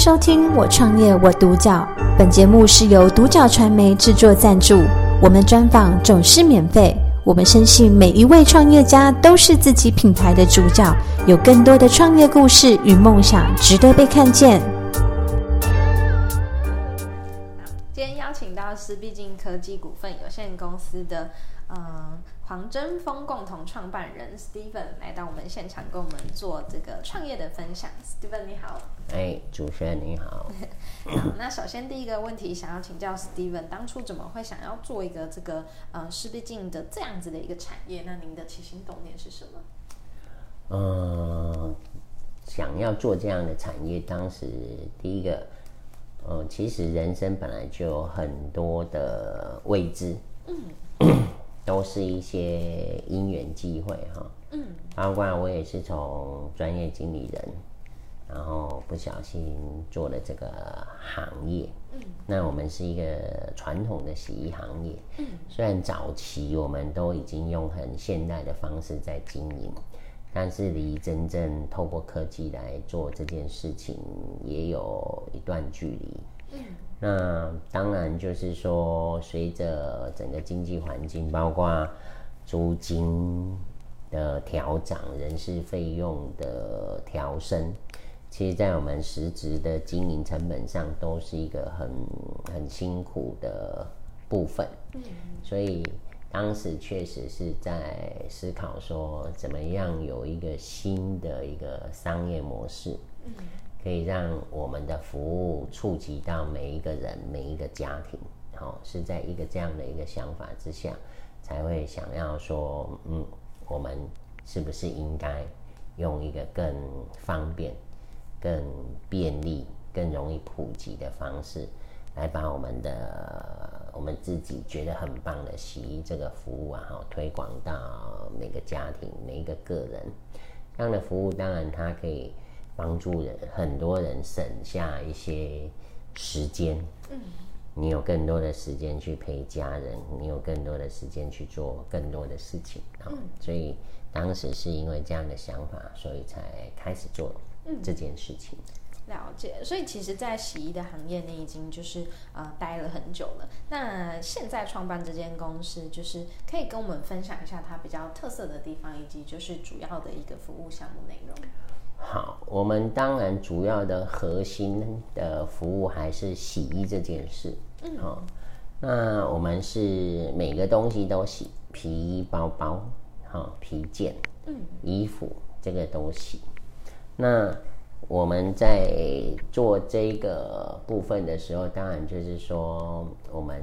收听《我创业我独角》，本节目是由独角传媒制作赞助，我们专访总是免费。我们深信每一位创业家都是自己品牌的主角，有更多的创业故事与梦想值得被看见。今天邀请到是必进科技股份有限公司的嗯黄真峰共同创办人 Steven 来到我们现场，跟我们做这个创业的分享。Steven 你好，哎，主持人你好。好，那首先第一个问题想要请教 Steven，当初怎么会想要做一个这个呃施必进的这样子的一个产业？那您的起心动念是什么？呃，想要做这样的产业，当时第一个，呃，其实人生本来就有很多的未知，嗯，都是一些因缘机会哈，嗯，包括我也是从专业经理人，然后不小心做了这个行业，嗯，那我们是一个传统的洗衣行业，嗯，虽然早期我们都已经用很现代的方式在经营。但是离真正透过科技来做这件事情也有一段距离。嗯，那当然就是说，随着整个经济环境，包括租金的调涨、人事费用的调升，其实在我们实质的经营成本上都是一个很很辛苦的部分。嗯，所以。当时确实是在思考说，怎么样有一个新的一个商业模式，可以让我们的服务触及到每一个人、每一个家庭。好，是在一个这样的一个想法之下，才会想要说，嗯，我们是不是应该用一个更方便、更便利、更容易普及的方式？来把我们的我们自己觉得很棒的洗衣这个服务啊，哈，推广到每个家庭、每一个个人。这样的服务当然它可以帮助人很多人省下一些时间。嗯，你有更多的时间去陪家人，你有更多的时间去做更多的事情啊。所以当时是因为这样的想法，所以才开始做这件事情。了解，所以其实，在洗衣的行业内已经就是呃待了很久了。那现在创办这间公司，就是可以跟我们分享一下它比较特色的地方，以及就是主要的一个服务项目内容。好，我们当然主要的核心的服务还是洗衣这件事。嗯，好，那我们是每个东西都洗，皮衣、包包、好皮件、嗯，衣服这个都洗。那我们在做这个部分的时候，当然就是说，我们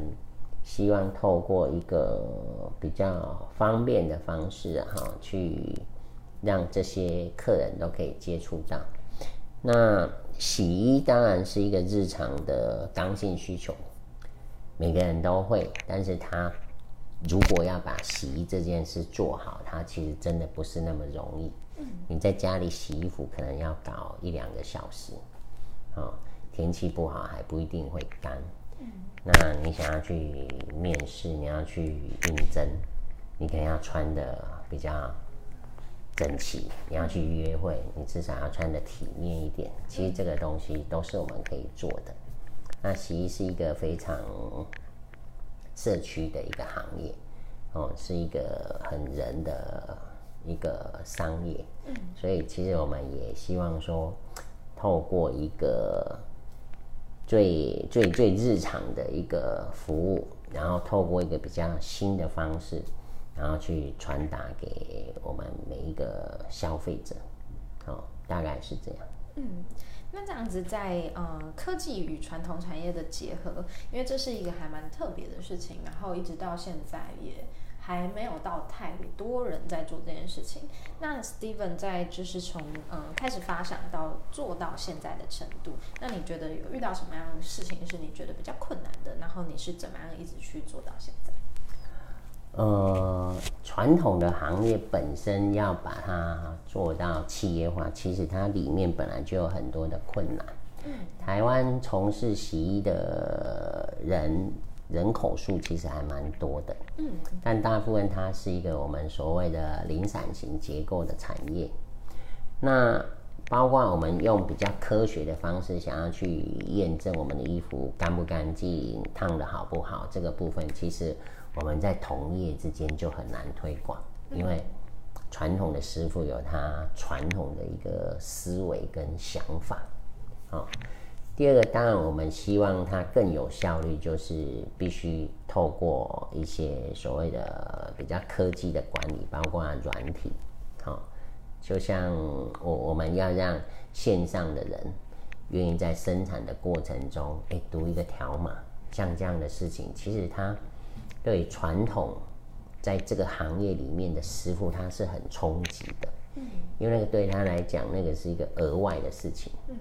希望透过一个比较方便的方式，哈，去让这些客人都可以接触到。那洗衣当然是一个日常的刚性需求，每个人都会，但是他如果要把洗衣这件事做好，它其实真的不是那么容易。你在家里洗衣服可能要搞一两个小时，哦，天气不好还不一定会干。那你想要去面试，你要去应征，你可能要穿的比较整齐。你要去约会，你至少要穿的体面一点。其实这个东西都是我们可以做的。那洗衣是一个非常社区的一个行业，哦，是一个很人的。一个商业，嗯，所以其实我们也希望说，透过一个最最最日常的一个服务，然后透过一个比较新的方式，然后去传达给我们每一个消费者，哦，大概是这样。嗯，那这样子在呃科技与传统产业的结合，因为这是一个还蛮特别的事情，然后一直到现在也。还没有到太多人在做这件事情。那 Steven 在就是从嗯开始发想到做到现在的程度，那你觉得有遇到什么样的事情是你觉得比较困难的？然后你是怎么样一直去做到现在？呃，传统的行业本身要把它做到企业化，其实它里面本来就有很多的困难。嗯，台湾从事洗衣的人。人口数其实还蛮多的，嗯，但大部分它是一个我们所谓的零散型结构的产业。那包括我们用比较科学的方式，想要去验证我们的衣服干不干净、烫的好不好，这个部分其实我们在同业之间就很难推广，因为传统的师傅有他传统的一个思维跟想法。好，第二个当然我们希望它更有效率，就是必须透过一些所谓的比较科技的管理，包括软体，好。就像我我们要让线上的人愿意在生产的过程中，哎，读一个条码，像这样的事情，其实他对传统在这个行业里面的师傅，他是很冲击的。嗯，因为那个对他来讲，那个是一个额外的事情。嗯，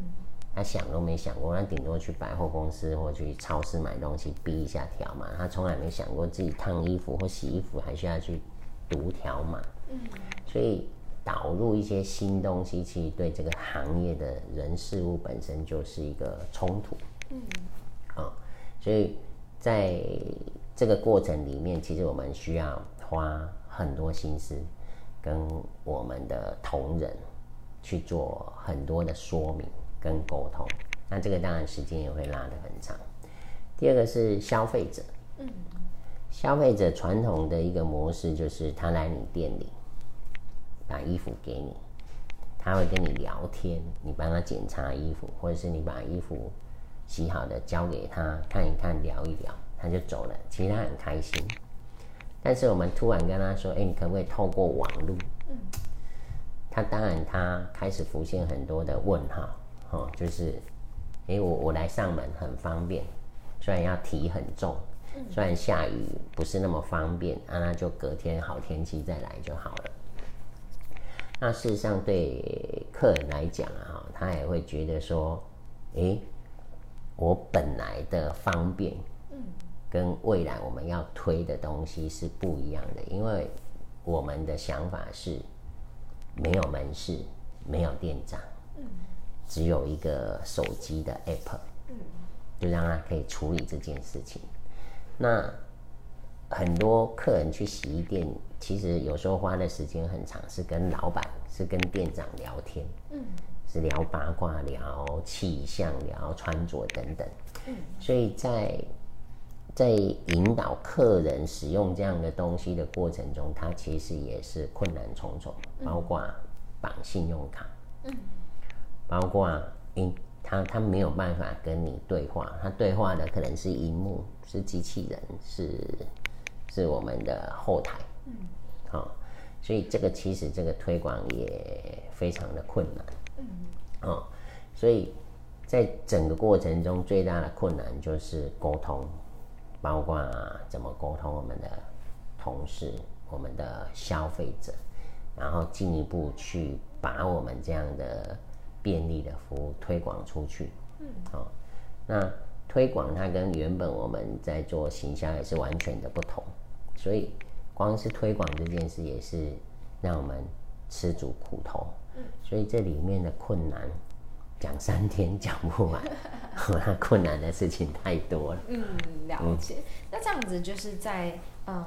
他想都没想过，他顶多去百货公司或去超市买东西，逼一下条码，他从来没想过自己烫衣服或洗衣服还需要去读条码。嗯，所以。导入一些新东西，其实对这个行业的人事物本身就是一个冲突。嗯，啊，所以在这个过程里面，其实我们需要花很多心思跟我们的同仁去做很多的说明跟沟通。那这个当然时间也会拉得很长。第二个是消费者，嗯，消费者传统的一个模式就是他来你店里。把衣服给你，他会跟你聊天，你帮他检查衣服，或者是你把衣服洗好的交给他看一看，聊一聊，他就走了。其实他很开心。但是我们突然跟他说：“哎，你可不可以透过网络？”嗯，他当然他开始浮现很多的问号，哦，就是，哎，我我来上门很方便，虽然要提很重，虽然下雨不是那么方便，啊，那就隔天好天气再来就好了。那事实上，对客人来讲啊，他也会觉得说，诶，我本来的方便，嗯，跟未来我们要推的东西是不一样的，因为我们的想法是没有门市，没有店长，嗯，只有一个手机的 app，就让他可以处理这件事情。那很多客人去洗衣店。其实有时候花的时间很长，是跟老板、是跟店长聊天，嗯，是聊八卦、聊气象、聊穿着等等，嗯，所以在在引导客人使用这样的东西的过程中，他其实也是困难重重，包括绑信用卡，嗯，包括因他他没有办法跟你对话，他对话的可能是荧幕、是机器人、是是我们的后台。嗯，好，所以这个其实这个推广也非常的困难。嗯，哦，所以在整个过程中最大的困难就是沟通，包括怎么沟通我们的同事、我们的消费者，然后进一步去把我们这样的便利的服务推广出去。嗯，好，那推广它跟原本我们在做行销也是完全的不同，所以。光是推广这件事也是让我们吃足苦头，嗯，所以这里面的困难讲三天讲不完，那困难的事情太多了。嗯，了解。那这样子就是在嗯，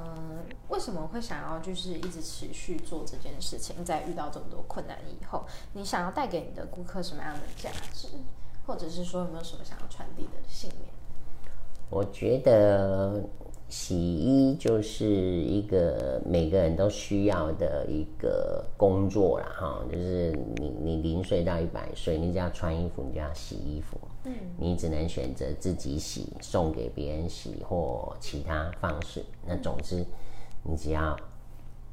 为什么会想要就是一直持续做这件事情？在遇到这么多困难以后，你想要带给你的顾客什么样的价值，或者是说有没有什么想要传递的信念？我觉得。洗衣就是一个每个人都需要的一个工作了哈，就是你你零岁到一百岁，你只要穿衣服，你就要洗衣服。嗯，你只能选择自己洗、送给别人洗或其他方式。那总之，你只要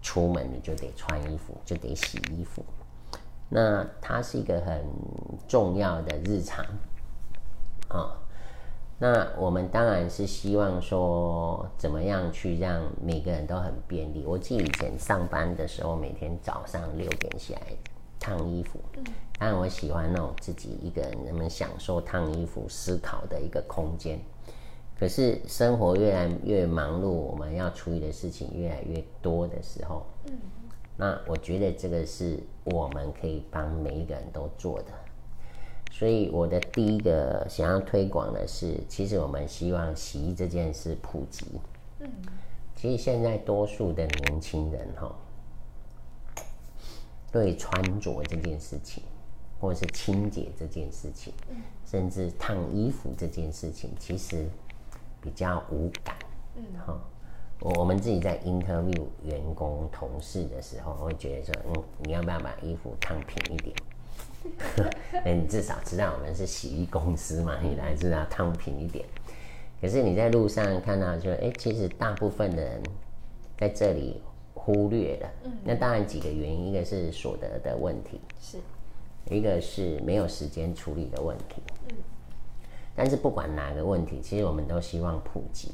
出门，你就得穿衣服，就得洗衣服。那它是一个很重要的日常啊。那我们当然是希望说，怎么样去让每个人都很便利。我记得以前上班的时候，每天早上六点起来烫衣服。嗯。当然，我喜欢那种自己一个人能享受烫衣服、思考的一个空间。可是生活越来越忙碌，我们要处理的事情越来越多的时候，嗯。那我觉得这个是我们可以帮每一个人都做的。所以我的第一个想要推广的是，其实我们希望洗衣这件事普及。嗯，其实现在多数的年轻人哈，对穿着这件事情或者是清洁这件事情，甚至烫衣服这件事情，其实比较无感。嗯，哈，我我们自己在 interview 员工同事的时候，会觉得说，嗯，你要不要把衣服烫平一点？那你至少知道我们是洗衣公司嘛，你来知道烫平一点。可是你在路上看到，说哎，其实大部分的人在这里忽略了。嗯，那当然几个原因，一个是所得的问题，是一个是没有时间处理的问题。嗯，但是不管哪个问题，其实我们都希望普及。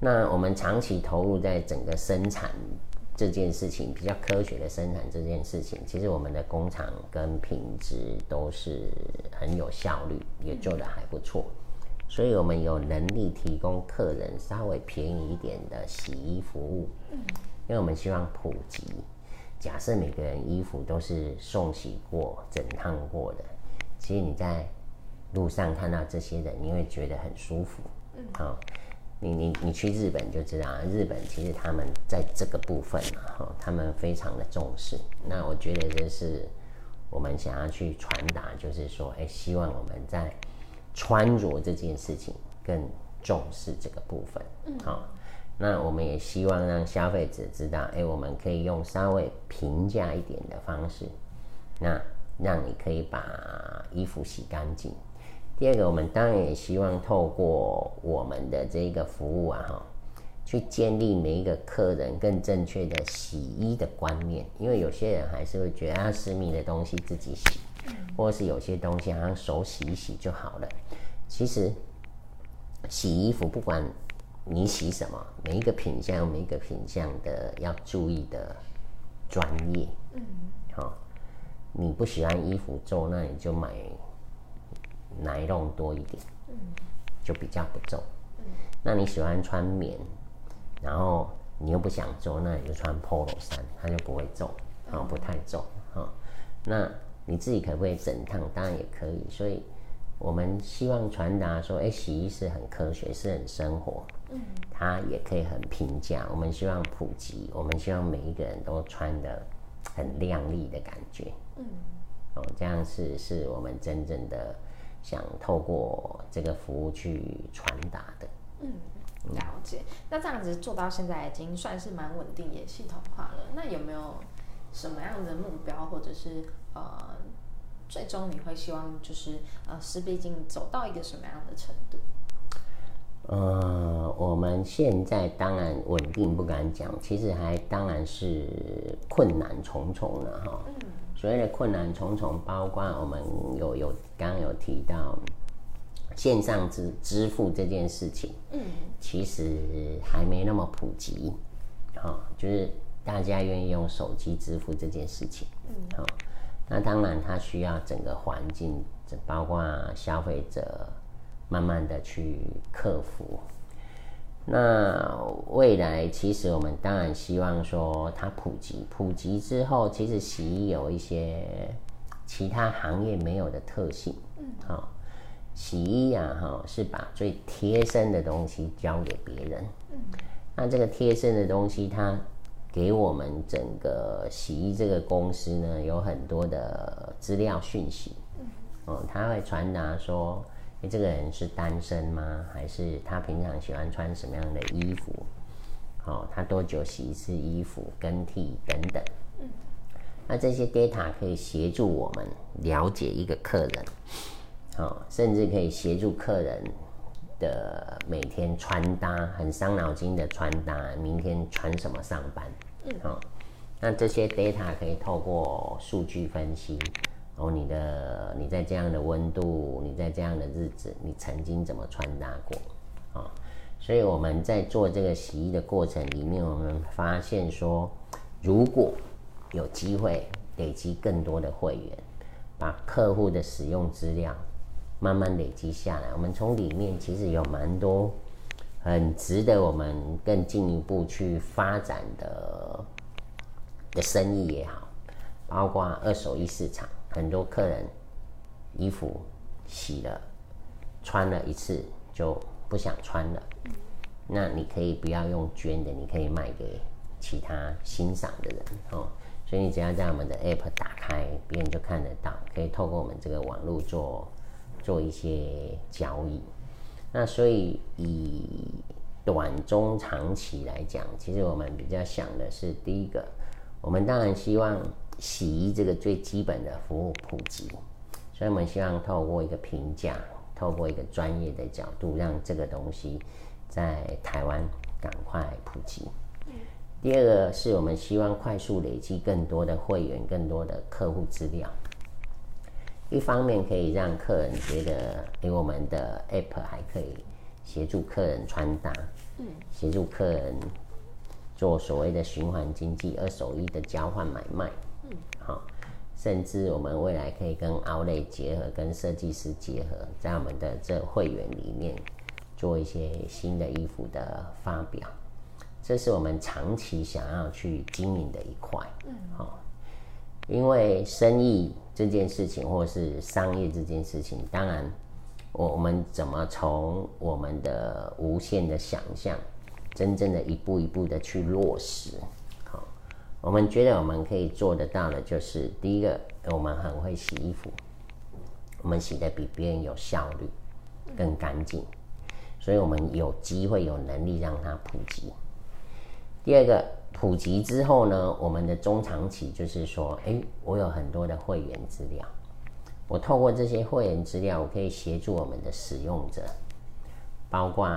那我们长期投入在整个生产。这件事情比较科学的生产这件事情，其实我们的工厂跟品质都是很有效率，也做得还不错，所以我们有能力提供客人稍微便宜一点的洗衣服务。嗯，因为我们希望普及。假设每个人衣服都是送洗过、整烫过的，其实你在路上看到这些人，你会觉得很舒服。嗯，好。你你你去日本就知道，日本其实他们在这个部分啊，哈，他们非常的重视。那我觉得这是我们想要去传达，就是说，哎，希望我们在穿着这件事情更重视这个部分。嗯，好，那我们也希望让消费者知道，哎，我们可以用稍微平价一点的方式，那让你可以把衣服洗干净。第二个，我们当然也希望透过我们的这个服务啊，哈，去建立每一个客人更正确的洗衣的观念。因为有些人还是会觉得啊，私密的东西自己洗，或是有些东西好像手洗一洗就好了。其实洗衣服，不管你洗什么，每一个品相，每一个品相的要注意的专业。嗯，好，你不喜欢衣服皱，那你就买。奶绒多一点，嗯，就比较不皱。嗯，那你喜欢穿棉，然后你又不想皱，那你就穿 polo 衫，它就不会皱，啊，不太皱，哈。那你自己可不可以整烫？当然也可以。所以我们希望传达说，哎，洗衣是很科学，是很生活，嗯，它也可以很平价。我们希望普及，我们希望每一个人都穿的很靓丽的感觉，嗯，哦，这样是是我们真正的。想透过这个服务去传达的，嗯，了解。那这样子做到现在已经算是蛮稳定也系统化了。那有没有什么样的目标，或者是呃，最终你会希望就是呃，是毕竟走到一个什么样的程度？呃，我们现在当然稳定不敢讲，其实还当然是困难重重的哈。嗯。所谓的困难重重，包括我们有有刚刚有提到线上支支付这件事情，嗯，其实还没那么普及，好，就是大家愿意用手机支付这件事情，嗯，好，那当然它需要整个环境，包括消费者慢慢的去克服。那未来其实我们当然希望说它普及，普及之后，其实洗衣有一些其他行业没有的特性。嗯，好，洗衣呀，哈，是把最贴身的东西交给别人。嗯，那这个贴身的东西，它给我们整个洗衣这个公司呢，有很多的资料讯息。嗯，哦，他会传达说。你这个人是单身吗？还是他平常喜欢穿什么样的衣服？好，他多久洗一次衣服？更替等等。嗯，那这些 data 可以协助我们了解一个客人，好，甚至可以协助客人的每天穿搭，很伤脑筋的穿搭，明天穿什么上班？嗯，好，那这些 data 可以透过数据分析。然后你的你在这样的温度，你在这样的日子，你曾经怎么穿搭过啊？所以我们在做这个洗衣的过程里面，我们发现说，如果有机会累积更多的会员，把客户的使用资料慢慢累积下来，我们从里面其实有蛮多很值得我们更进一步去发展的的生意也好，包括二手衣市场。很多客人衣服洗了穿了一次就不想穿了，那你可以不要用捐的，你可以卖给其他欣赏的人哦。所以你只要在我们的 App 打开，别人就看得到，可以透过我们这个网络做做一些交易。那所以以短中长期来讲，其实我们比较想的是，第一个，我们当然希望洗衣这个最基本的服务普及，所以我们希望透过一个评价，透过一个专业的角度，让这个东西在台湾赶快普及。第二个是我们希望快速累积更多的会员、更多的客户资料。一方面可以让客人觉得，因为我们的 App 还可以协助客人穿搭，嗯，协助客人做所谓的循环经济、二手衣的交换买卖，嗯，好，甚至我们未来可以跟 Outlet 结合，跟设计师结合，在我们的这会员里面做一些新的衣服的发表。这是我们长期想要去经营的一块，嗯，好，因为生意这件事情，或是商业这件事情，当然，我我们怎么从我们的无限的想象，真正的一步一步的去落实，好，我们觉得我们可以做得到的，就是第一个，我们很会洗衣服，我们洗的比别人有效率，更干净，所以我们有机会有能力让它普及。第二个普及之后呢，我们的中长期就是说，哎，我有很多的会员资料，我透过这些会员资料，我可以协助我们的使用者，包括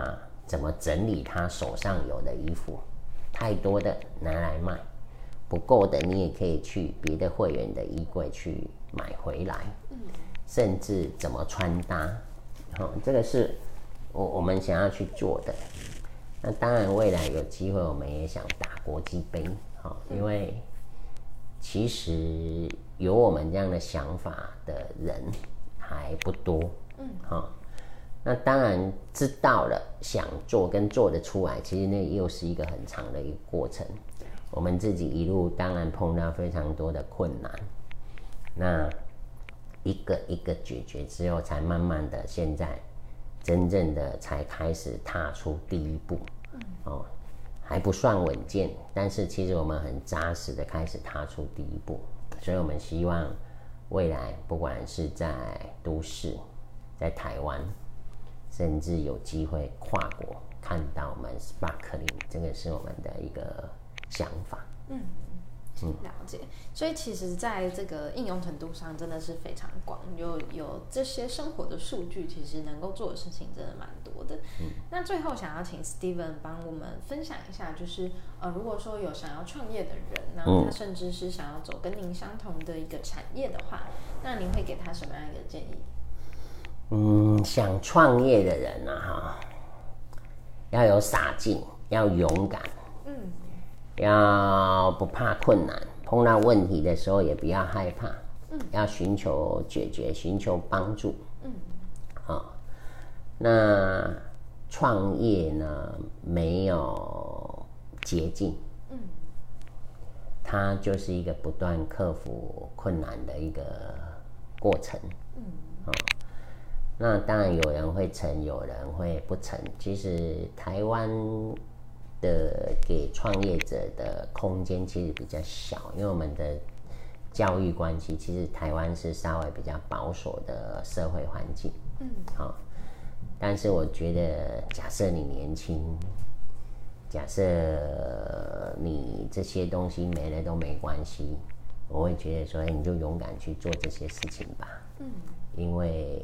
怎么整理他手上有的衣服，太多的拿来卖，不够的你也可以去别的会员的衣柜去买回来，甚至怎么穿搭，好，这个是我我们想要去做的。那当然，未来有机会，我们也想打国际杯，哈，因为其实有我们这样的想法的人还不多，嗯，哈。那当然知道了，想做跟做得出来，其实那又是一个很长的一个过程。我们自己一路当然碰到非常多的困难，那一个一个解决之后，才慢慢的现在真正的才开始踏出第一步。哦，还不算稳健，但是其实我们很扎实的开始踏出第一步，所以我们希望未来不管是在都市，在台湾，甚至有机会跨国看到我们 Sparkling，这个是我们的一个想法。嗯。了解，所以其实在这个应用程度上真的是非常广，有有这些生活的数据，其实能够做的事情真的蛮多的。嗯，那最后想要请 Steven 帮我们分享一下，就是呃，如果说有想要创业的人，那他甚至是想要走跟您相同的一个产业的话，那您会给他什么样一个建议？嗯，想创业的人啊，哈，要有洒劲，要勇敢。要不怕困难，碰到问题的时候也不要害怕，嗯，要寻求解决，寻求帮助，嗯，好，那创业呢没有捷径，嗯，它就是一个不断克服困难的一个过程，嗯，好，那当然有人会成，有人会不成，其实台湾。的给创业者的空间其实比较小，因为我们的教育关系，其实台湾是稍微比较保守的社会环境。嗯，好。但是我觉得，假设你年轻，假设你这些东西没了都没关系，我会觉得说，哎，你就勇敢去做这些事情吧。嗯，因为。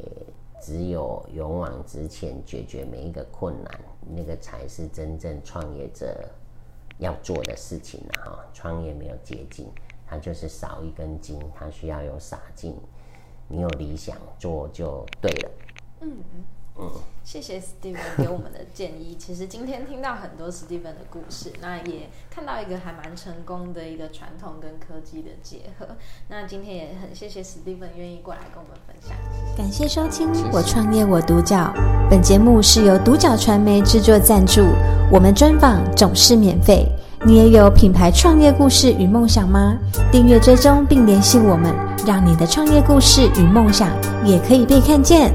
只有勇往直前，解决每一个困难，那个才是真正创业者要做的事情了哈。创业没有捷径，他就是少一根筋，他需要有洒劲。你有理想，做就对了。嗯嗯。谢谢 Steven 给我们的建议。其实今天听到很多 Steven 的故事，那也看到一个还蛮成功的一个传统跟科技的结合。那今天也很谢谢 Steven 愿意过来跟我们分享。感谢收听《我创业我独角》，本节目是由独角传媒制作赞助，我们专访总是免费。你也有品牌创业故事与梦想吗？订阅追踪并联系我们，让你的创业故事与梦想也可以被看见。